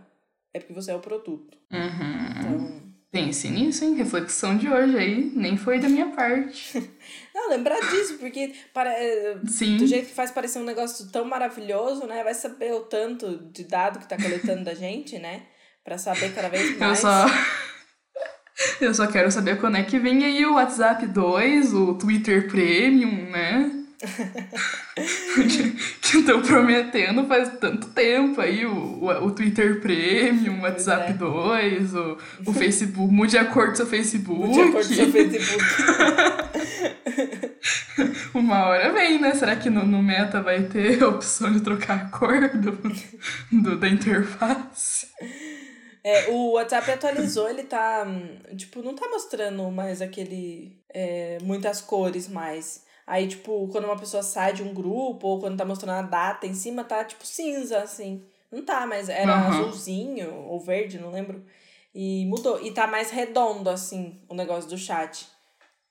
é porque você é o produto. Uhum. Então. Pense nisso, hein? Reflexão de hoje aí, nem foi da minha parte. Não, lembrar disso, porque para, é, Sim. do jeito que faz parecer um negócio tão maravilhoso, né? Vai saber o tanto de dado que tá coletando da gente, né? Pra saber cada vez mais. Eu só. Eu só quero saber quando é que vem aí o WhatsApp 2, o Twitter Premium, né? que estão prometendo faz tanto tempo aí o, o, o Twitter Premium, o WhatsApp é. 2, o, o Facebook. Mude a cor do seu Facebook. Mude a cor do seu Facebook. Uma hora vem, né? Será que no, no Meta vai ter a opção de trocar a cor do, do, da interface? É, o WhatsApp atualizou, ele tá. Tipo, não tá mostrando mais aquele. É, muitas cores mais. Aí, tipo, quando uma pessoa sai de um grupo, ou quando tá mostrando a data em cima, tá, tipo, cinza, assim. Não tá, mas era uhum. azulzinho ou verde, não lembro. E mudou. E tá mais redondo, assim, o negócio do chat.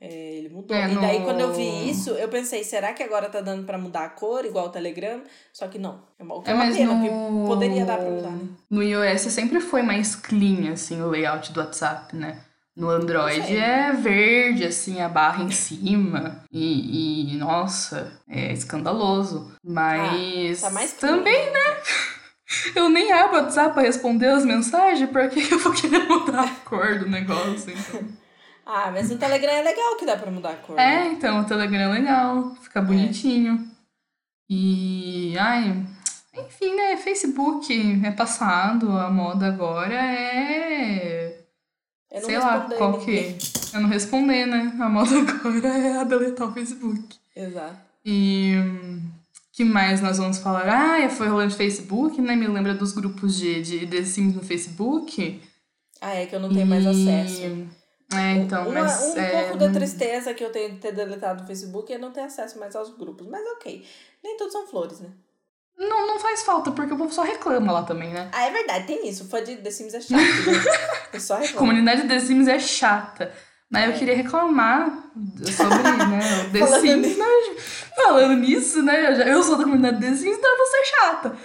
É, ele mudou. É, e daí, no... quando eu vi isso, eu pensei, será que agora tá dando pra mudar a cor, igual o Telegram? Só que não. É uma, é, é uma pena, no... poderia dar pra mudar, né? No iOS sempre foi mais clean, assim, o layout do WhatsApp, né? No Android é verde, assim, a barra em cima. E, e nossa, é escandaloso. Mas. Ah, tá mais também, né? Eu nem abro o WhatsApp pra responder as mensagens, porque eu vou querer mudar a cor do negócio, então. ah, mas no Telegram é legal que dá pra mudar a cor. É, né? então, o Telegram é legal, fica bonitinho. É. E. Ai. Enfim, né? Facebook é passado, a moda agora é eu Sei lá, qual que. Eu não responder, né? A moda agora é a deletar o Facebook. Exato. E. que mais nós vamos falar? Ah, foi rolando Facebook, né? Me lembra dos grupos de, de The Sims no Facebook. Ah, é que eu não tenho e... mais acesso. É, então, Uma, mas... Um é... pouco da tristeza que eu tenho de ter deletado o Facebook é não ter acesso mais aos grupos. Mas ok. Nem todos são flores, né? Não, não faz falta, porque o povo só reclama lá também, né? Ah, é verdade, tem isso. Fã de The Sims é chato, O só reclama. Comunidade de The Sims é chata. Mas é. eu queria reclamar sobre, né, o The Falando Sims, né? Falando nisso, né? Eu, já, eu sou da comunidade The Sims, então eu vou ser chata.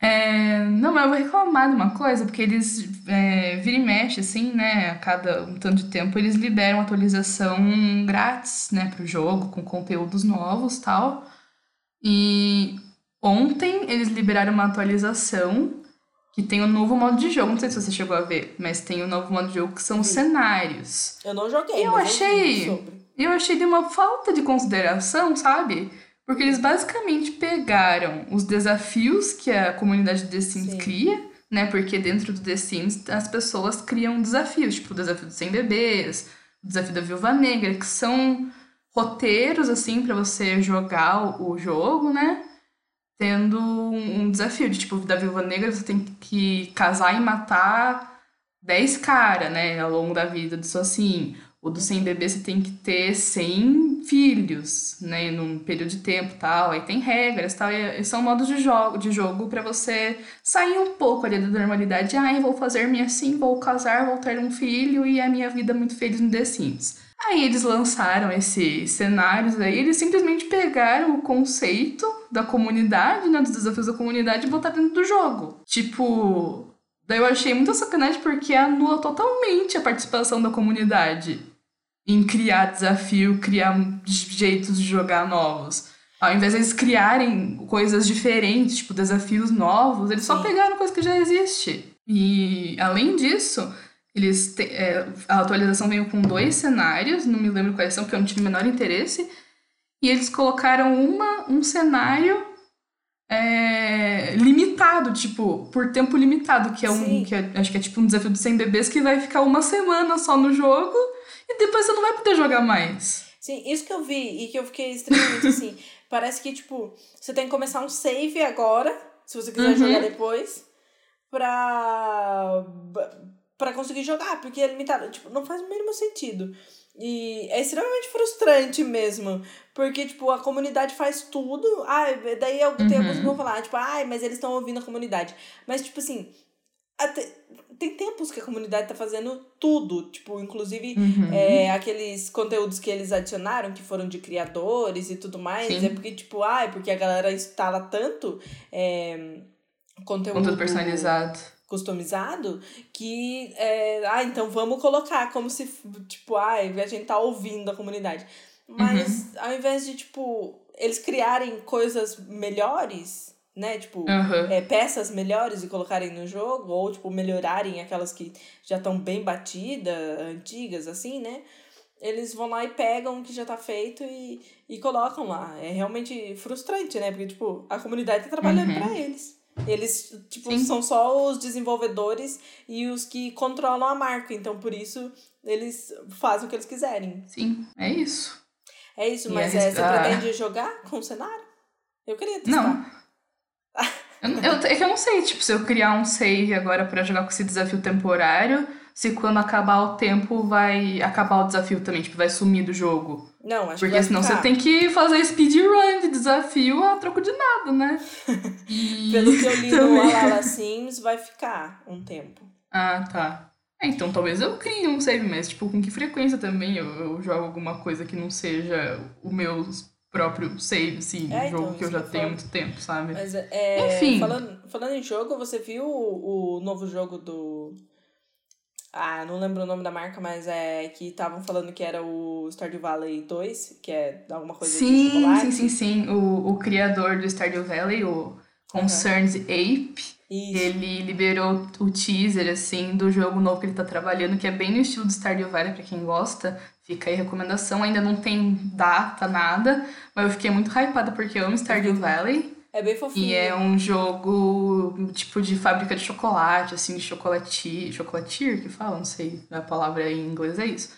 É, não, mas eu vou reclamar de uma coisa, porque eles é, vira e mexe, assim, né? A cada um tanto de tempo, eles liberam atualização grátis, né, pro jogo, com conteúdos novos tal. E ontem eles liberaram uma atualização que tem um novo modo de jogo. Não sei se você chegou a ver, mas tem um novo modo de jogo que são os cenários. Eu não joguei, E eu mas achei. eu. Eu achei de uma falta de consideração, sabe? Porque eles basicamente pegaram os desafios que a comunidade de The Sims Sim. cria, né? Porque dentro do The Sims as pessoas criam desafios, tipo o desafio dos 100 bebês, o desafio da Viúva Negra, que são roteiros, assim, pra você jogar o jogo, né? Tendo um desafio de, tipo, da Viúva Negra você tem que casar e matar 10 caras, né? Ao longo da vida do assim. O do 100 bebê você tem que ter 100 filhos, né? Num período de tempo tal. Aí tem regras tal. E e são modos de jogo, de jogo para você sair um pouco ali da normalidade. Ai, vou fazer-me assim, vou casar, vou ter um filho e a minha vida é muito feliz no The Sims. Aí eles lançaram esses cenários aí, eles simplesmente pegaram o conceito da comunidade, né, dos desafios da comunidade e botaram dentro do jogo. Tipo, daí eu achei muita sacanagem porque anula totalmente a participação da comunidade em criar desafio, criar jeitos de jogar novos. Ao invés de eles criarem coisas diferentes, tipo desafios novos, eles só Sim. pegaram coisa que já existe. E além disso, eles te- é, a atualização veio com dois cenários, não me lembro quais são, porque eu não tive o menor interesse. E eles colocaram uma, um cenário é, limitado, tipo, por tempo limitado, que é um. Sim. Que é- acho que é tipo um desafio dos 100 bebês que vai ficar uma semana só no jogo e depois você não vai poder jogar mais. Sim, isso que eu vi e que eu fiquei extremamente assim. Parece que, tipo, você tem que começar um save agora, se você quiser Uhum. jogar depois, pra. Pra conseguir jogar, porque é limitado. Tipo, não faz o mínimo sentido. E é extremamente frustrante mesmo. Porque, tipo, a comunidade faz tudo. Ai, daí eu tem Uhum. alguns que vão falar, tipo, ai, mas eles estão ouvindo a comunidade. Mas, tipo assim, até, tem tempos que a comunidade tá fazendo tudo. Tipo, inclusive Uhum. é, aqueles conteúdos que eles adicionaram, que foram de criadores e tudo mais, Sim. é porque, tipo, ai, porque a galera instala tanto é, conteúdo, Conteúdo personalizado. Customizado que, é, ah, então vamos colocar como se, tipo, ai, a gente tá ouvindo a comunidade. Mas ao invés de, tipo, eles criarem coisas melhores, né, tipo, Aham. é, peças melhores e colocarem no jogo, ou, tipo, melhorarem aquelas que já estão bem batidas, antigas, assim, né? Eles vão lá e pegam o que já tá feito e, e colocam lá. É realmente frustrante, né? Porque, tipo, a comunidade tá trabalhando Uhum. pra eles. Eles, tipo, Sim. são só os desenvolvedores e os que controlam a marca. Então, por isso, eles fazem o que eles quiserem. Sim, é isso. É isso, E mas é, você a- pretende jogar com o cenário? Eu queria testar. Não. Eu, eu- é que eu não sei, tipo, se eu criar um save agora pra jogar com esse desafio temporário, se quando acabar o tempo vai acabar o desafio também, tipo, vai sumir do jogo. Não, acho que Porque vai senão ficar. você tem que fazer speedrun de desafio a troco de nada, né? Pelo que eu li no. Alala Sims, vai ficar um tempo. Ah, tá. É, então talvez eu crie um save, mas tipo, com que frequência também eu, eu jogo alguma coisa que não seja o meu próprio save, assim, É, um jogo então, que eu já que tenho falo. muito tempo, sabe? Mas é. Enfim. Falando, falando em jogo, você viu o, o novo jogo do. Ah, não lembro o nome da marca, mas é que estavam falando que era o Stardew Valley 2, que é alguma coisa de Sim, chocolate. sim, sim, sim. O, o criador do Stardew Valley, o Concerns Ape, Isso. ele liberou o teaser, assim, do jogo novo que ele tá trabalhando, que é bem no estilo do Stardew Valley, pra quem gosta. Fica aí a recomendação. Ainda não tem data, nada, mas eu fiquei muito hypada porque eu amo Stardew Valley. É bem fofinho. E é um jogo tipo de fábrica de chocolate, assim, de chocolatier, chocolatier que fala, não sei a palavra em inglês é isso.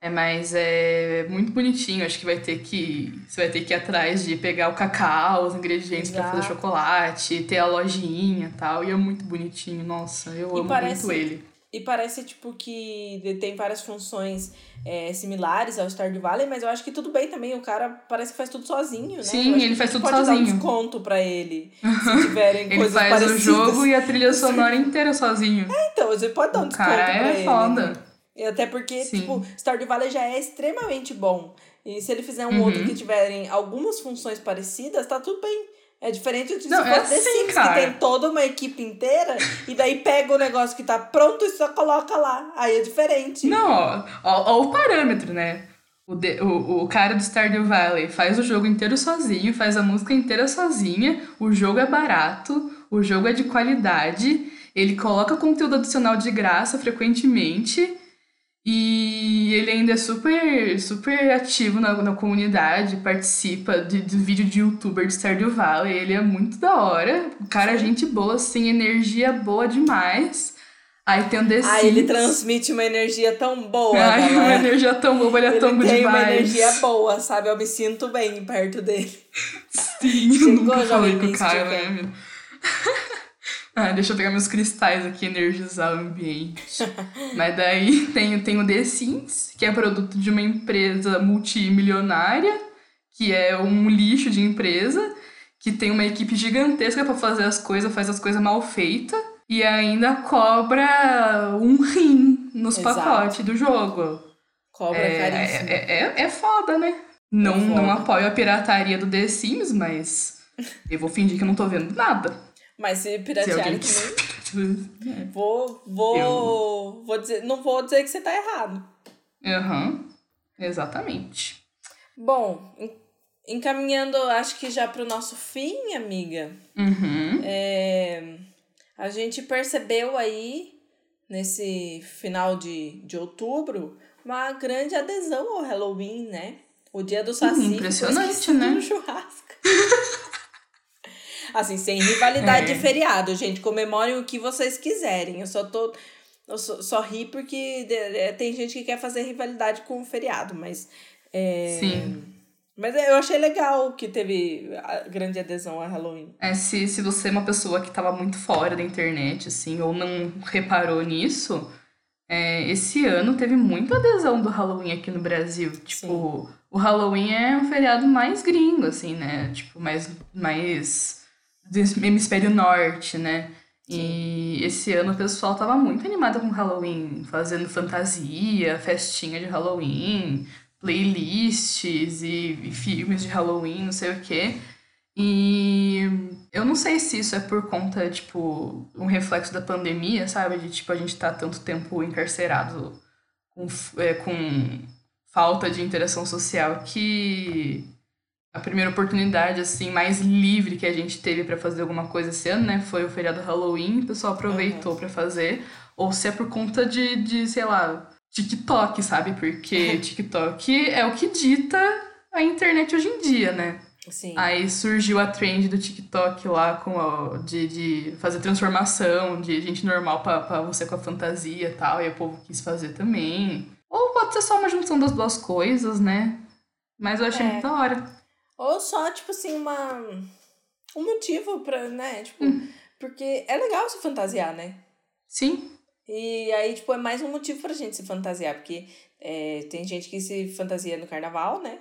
É, mas é muito bonitinho, acho que vai ter que. Você vai ter que ir atrás de pegar o cacau, os ingredientes pra fazer chocolate, ter a lojinha e tal. E é muito bonitinho, nossa, eu E amo parece- muito ele. E parece, tipo, que tem várias funções é, similares ao Stardew Valley, mas eu acho que tudo bem também. O cara parece que faz tudo sozinho, né? Sim, ele faz a gente tudo pode dar um sozinho. desconto pra ele, se tiverem Ele coisas faz parecidas. o jogo e a trilha sonora inteira sozinho. Então, você pode dar um O desconto cara pra é ele. foda. né? E até porque, Sim. tipo, Stardew Valley já é extremamente bom. E se ele fizer um Uhum. outro que tiverem algumas funções parecidas, tá tudo bem. É diferente de Não, é The assim, Sims, cara. que tem toda uma equipe inteira, e daí pega o negócio que tá pronto e só coloca lá. Aí é diferente. Não, ó, ó, ó o parâmetro, né? O, de- o, o cara do Stardew Valley faz o jogo inteiro sozinho, faz a música inteira sozinha, o jogo é barato, o jogo é de qualidade, ele coloca conteúdo adicional de graça frequentemente e ele ainda é super, super ativo na, na comunidade, participa de, de vídeo de youtuber de Stardew Valley, ele é muito da hora, o cara é gente boa, assim, energia boa demais. Aí tem o The Aí ele Sims. transmite uma energia tão boa, Ai, uma galera. energia tão boa, ele é Ele tão good tem uma energia boa, sabe? Eu me sinto bem perto dele. Sim, eu nunca falei com o cara, né? Ah, deixa eu pegar meus cristais aqui e energizar o ambiente. Mas daí tem, tem o The Sims, que é produto de uma empresa multimilionária, que é um lixo de empresa, que tem uma equipe gigantesca pra fazer as coisas, faz as coisas mal feitas, e ainda cobra um rim nos Exato. pacotes do jogo. Cobra É, caríssimo. é, é, é foda, né? Não, É foda. não apoio a pirataria do The Sims, mas eu vou fingir que eu não tô vendo nada. Mas se Se piratear alguém também, vou, vou, vou dizer, não vou dizer que você tá errado. Aham, exatamente. Bom, en- encaminhando, acho que já pro nosso fim, amiga. Uhum. É, a gente percebeu aí, nesse final de, de outubro, uma grande adesão ao Halloween, né? O dia do Saci impressionante, né? no churrasco. assim, sem rivalidade É. de feriado, gente. Comemorem o que vocês quiserem. Eu só tô... Eu só, só ri porque é, tem gente que quer fazer rivalidade com o feriado, mas... é, Sim. Mas eu achei legal que teve grande adesão a Halloween. É, se, se você é uma pessoa que tava muito fora da internet, assim, ou não reparou nisso, é, esse ano teve muita adesão do Halloween aqui no Brasil. Tipo, o Halloween é um feriado mais gringo, assim, né? Tipo, mais, mais do hemisfério norte, né? E esse ano o pessoal tava muito animado com Halloween, fazendo fantasia, festinha de Halloween, playlists e, e filmes de Halloween, não sei o quê. E eu não sei se isso é por conta, tipo, um reflexo da pandemia, sabe? De, tipo, a gente tá tanto tempo encarcerado com, é, com falta de interação social que a primeira oportunidade, assim, mais livre que a gente teve pra fazer alguma coisa esse ano, né? Foi o feriado Halloween, o pessoal aproveitou pra fazer. Ou se é por conta de, de, sei lá, TikTok, sabe? Porque TikTok é o que dita a internet hoje em dia, né? Sim. Aí surgiu a trend do TikTok lá com a, de, de fazer transformação de gente normal pra, pra você com a fantasia e tal, e o povo quis fazer também. Ou pode ser só uma junção das duas coisas, né? Mas eu achei É. muito da hora. Ou só, tipo assim, uma. Um motivo pra, né? Tipo, Hum. porque é legal se fantasiar, né? Sim. E aí, tipo, é mais um motivo pra gente se fantasiar, porque é, tem gente que se fantasia no carnaval, né?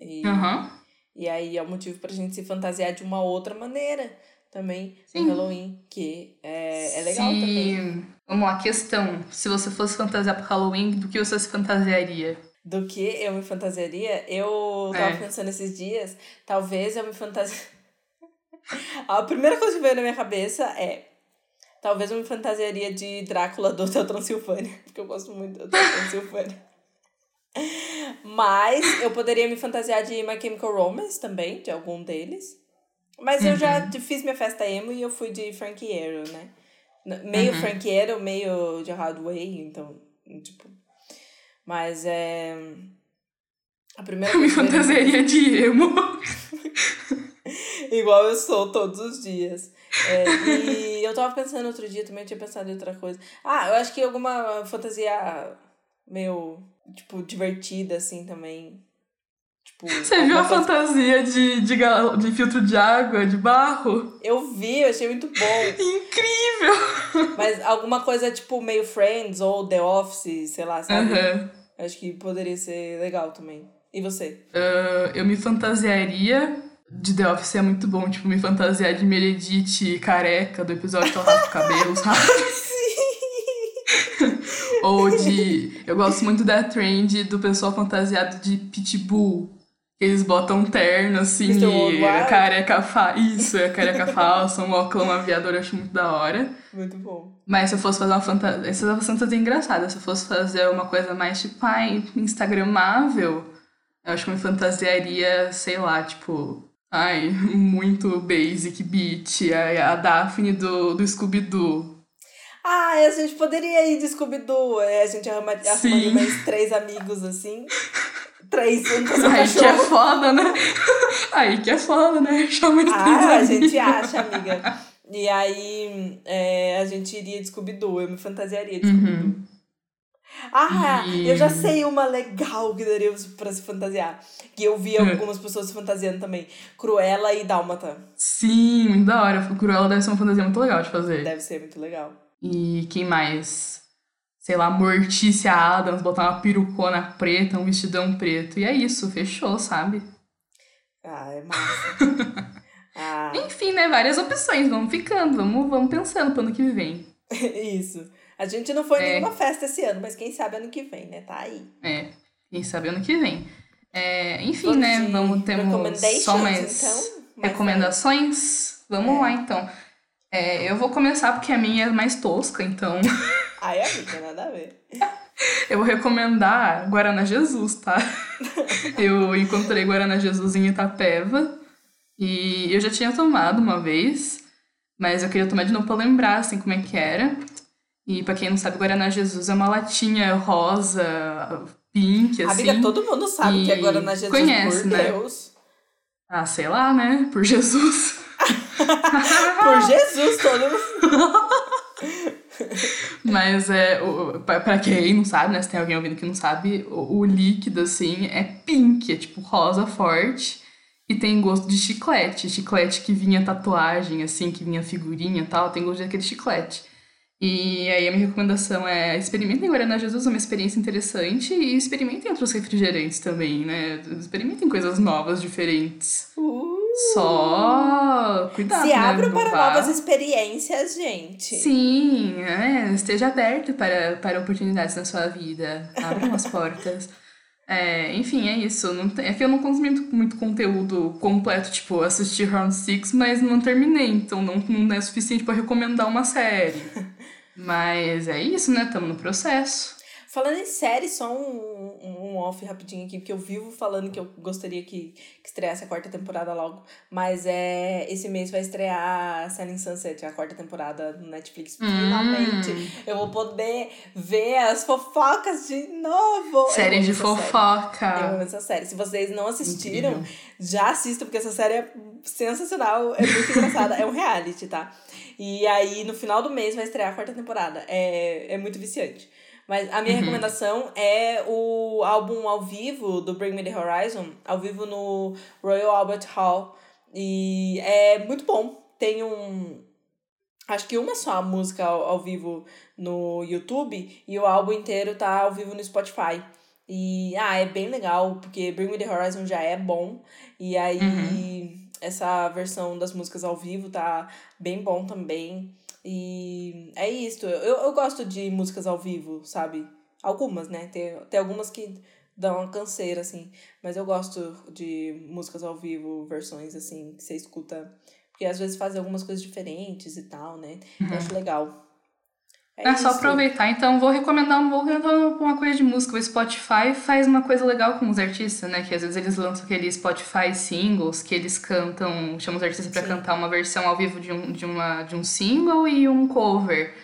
E, Aham. e aí é um motivo pra gente se fantasiar de uma outra maneira também Sim. no Halloween, que é, é legal Se- também. Vamos lá, questão. Se você fosse fantasiar pro Halloween, do que você se fantasiaria? Do que eu me fantasiaria, eu tava É. pensando esses dias, talvez eu me fantasia. A primeira coisa que veio na minha cabeça é. Talvez eu me fantasiaria de Drácula do Hotel Transilvânia, porque eu gosto muito do Hotel Transilvânia. Mas eu poderia me fantasiar de My Chemical Romance também, de algum deles. Mas eu já fiz minha festa emo e eu fui de Frankiero, né? Meio Uhum. Frankiero, meio de Hardway, então, tipo. Mas é. A primeira Eu me coisa minha fantasiaria de emo. Igual eu sou todos os dias. É, e eu tava pensando outro dia também, eu tinha pensado em outra coisa. Ah, eu acho que alguma fantasia meio, tipo, divertida, assim, também. Tipo, Você viu a fantasia de, de, de filtro de água, de barro? Eu vi, eu achei muito bom. Incrível! Mas alguma coisa, tipo, meio Friends ou The Office, sei lá, sabe? Aham. Acho que poderia ser legal também. E você? Ah, eu me fantasiaria. De The Office é muito bom, tipo, me fantasiar de Meredith careca do episódio que ela o cabelo, sabe? Ou de. Eu gosto muito da trend do pessoal fantasiado de Pitbull. Eles botam terno, assim, e Worldwide? careca falsa. Isso, é careca falsa, um óculos aviador, eu acho muito da hora. Muito bom. Mas se eu fosse fazer uma fantasia. Essa é uma fantasia engraçada. Se eu fosse fazer uma coisa mais tipo, ai, Instagramável, eu acho que eu me fantasiaria, sei lá, tipo. Ai, muito basic beat. A, a Daphne do, do Scooby-Doo. Ah, a gente poderia ir de Scooby-Doo. é, A gente arruma- arrumaria mais três amigos, assim. Três, um seu Aí que é foda, né? Aí que é foda, né? Chama Ah, três a amigos. gente acha, amiga. E aí, é, a gente iria de Scooby-Doo. Eu me fantasiaria de Scooby-Doo. Uhum. Ah, E- eu já sei uma legal que daria pra se fantasiar. Que eu vi Hum. algumas pessoas se fantasiando também. Cruella e Dálmata. Sim, muito da hora. Cruella deve ser uma fantasia muito legal de fazer. Deve ser muito legal. E quem mais? Sei lá, Mortícia Adams, botar uma perucona preta, um vestidão preto. E é isso, fechou, sabe? Ah, é massa. ah, Enfim, né? Várias opções. Vamos ficando, vamos, vamos pensando pro ano que vem. isso. A gente não foi em É. nenhuma festa esse ano, mas quem sabe ano que vem, né? Tá aí. É, quem sabe ano que vem. É, enfim, Vamos né? Vamos ter só mais então? Recomendações. Vamos É. lá, então. É, eu vou começar porque a minha é mais tosca, então Ai, amiga, nada a ver. eu vou recomendar Guaraná Jesus, tá? eu encontrei Guaraná Jesus em Itapeva e eu já tinha tomado uma vez, mas eu queria tomar de novo pra lembrar, assim, como é que era. E pra quem não sabe, Guaraná Jesus é uma latinha rosa, pink, assim. Amiga, todo mundo sabe E que agora na Jesus, conhece, por né? Deus. Ah, sei lá, né? Por Jesus. Por Jesus, todo. Mas é, pra quem não sabe, né? Se tem alguém ouvindo que não sabe, o, o líquido, assim, é pink, é tipo rosa forte. E tem gosto de chiclete. Chiclete que vinha tatuagem, assim, que vinha figurinha e tal, tem gosto daquele chiclete. E aí a minha recomendação é experimentem Guaraná Jesus, é uma experiência interessante. E experimentem outros refrigerantes também, né? Experimentem coisas novas, diferentes. Uh, Só cuidado, se né? abram Não para vá- novas experiências, gente. Sim, é, esteja aberto para, para oportunidades na sua vida. Abram as portas. É, enfim, é isso. Não tem- é que eu não consumi muito, conteúdo completo, tipo, assisti Round Six, mas não terminei, então não, não é suficiente para recomendar uma série. Mas é isso, né? Estamos no processo. Falando em série, só um off rapidinho aqui, porque eu vivo falando que eu gostaria que, que estreasse a quarta temporada logo. Mas é esse mês vai estrear Selling Sunset, a quarta temporada no Netflix. Hum. Finalmente eu vou poder ver as fofocas de novo. série de essa série. Eu fofoca. amo essa série. Se vocês não assistiram, Incrível. já assistam, porque essa série é sensacional, é muito engraçada. É um reality, tá? E aí, no final do mês, vai estrear a quarta temporada. É, é muito viciante. Mas a minha Uhum. recomendação é o álbum ao vivo do Bring Me The Horizon, ao vivo no Royal Albert Hall. E é muito bom. Tem um... Acho que uma só música ao, ao vivo no YouTube e o álbum inteiro tá ao vivo no Spotify. E, ah, é bem legal, porque Bring Me The Horizon já é bom. E aí, Uhum. essa versão das músicas ao vivo tá bem bom também. E é isso. Eu, eu gosto de músicas ao vivo, sabe? Algumas, né? Tem, tem algumas que dão uma canseira, assim. Mas eu gosto de músicas ao vivo, versões, assim, que você escuta. Porque às vezes fazem algumas coisas diferentes e tal, né? Eu acho legal. É, só isso. aproveitar. Então, vou recomendar, um- recomendar uma coisa de música. O Spotify faz uma coisa legal com os artistas, né? Que às vezes eles lançam aqueles Spotify singles que eles cantam, chamam os artistas pra Sim. cantar uma versão ao vivo de um, de, uma, de um single e um cover.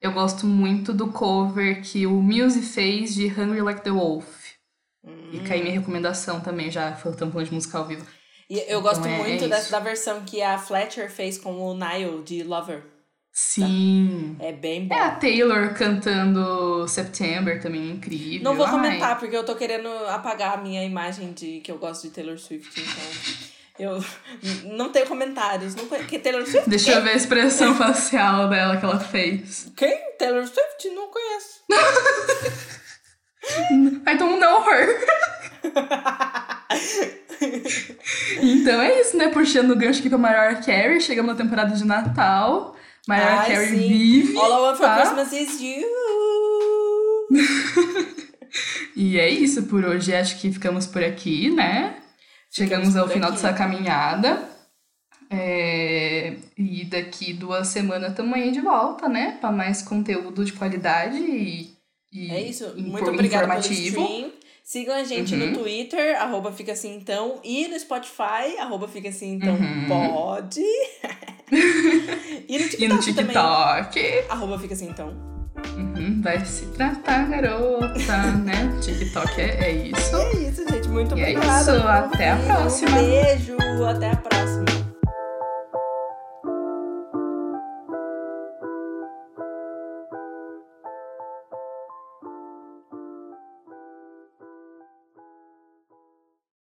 Eu gosto muito do cover que o Muse fez de Hungry Like the Wolf. E cai minha recomendação também, já falando falando de música ao vivo. E eu gosto Então é- muito é da, da versão que a Fletcher fez com o Nile de Lover. Sim. É bem bom. É a Taylor cantando September também, é incrível. Não vou Ai. comentar, porque eu tô querendo apagar a minha imagem de que eu gosto de Taylor Swift, então. Eu não tenho comentários. Não, que Taylor Swift? Deixa eu ver a expressão facial dela que ela fez. Quem? Taylor Swift? Não conheço. I don't know her. então é isso, né? Puxando o gancho aqui pra Mariah Carey. Chegamos na temporada de Natal. Mariah Ai, Carey sim. vive. All I want for tá? Christmas is you. E é isso por hoje. Acho que ficamos por aqui, né? Chegamos ao final dessa caminhada. É... E daqui duas semanas estamos aí de volta, né? Para mais conteúdo de qualidade e, e é isso. Muito obrigada pelo stream. Sigam a gente uhum. no Twitter, arroba Fica Assim Então, e no Spotify, arroba Fica Assim Então uhum. Pode. e no TikTok, e no TikTok. também. Arroba Fica Assim Então. Uhum, vai se tratar, garota, né? TikTok é, é isso. É isso, gente. Muito e obrigada. É isso. Até a próxima. Um beijo. Até a próxima.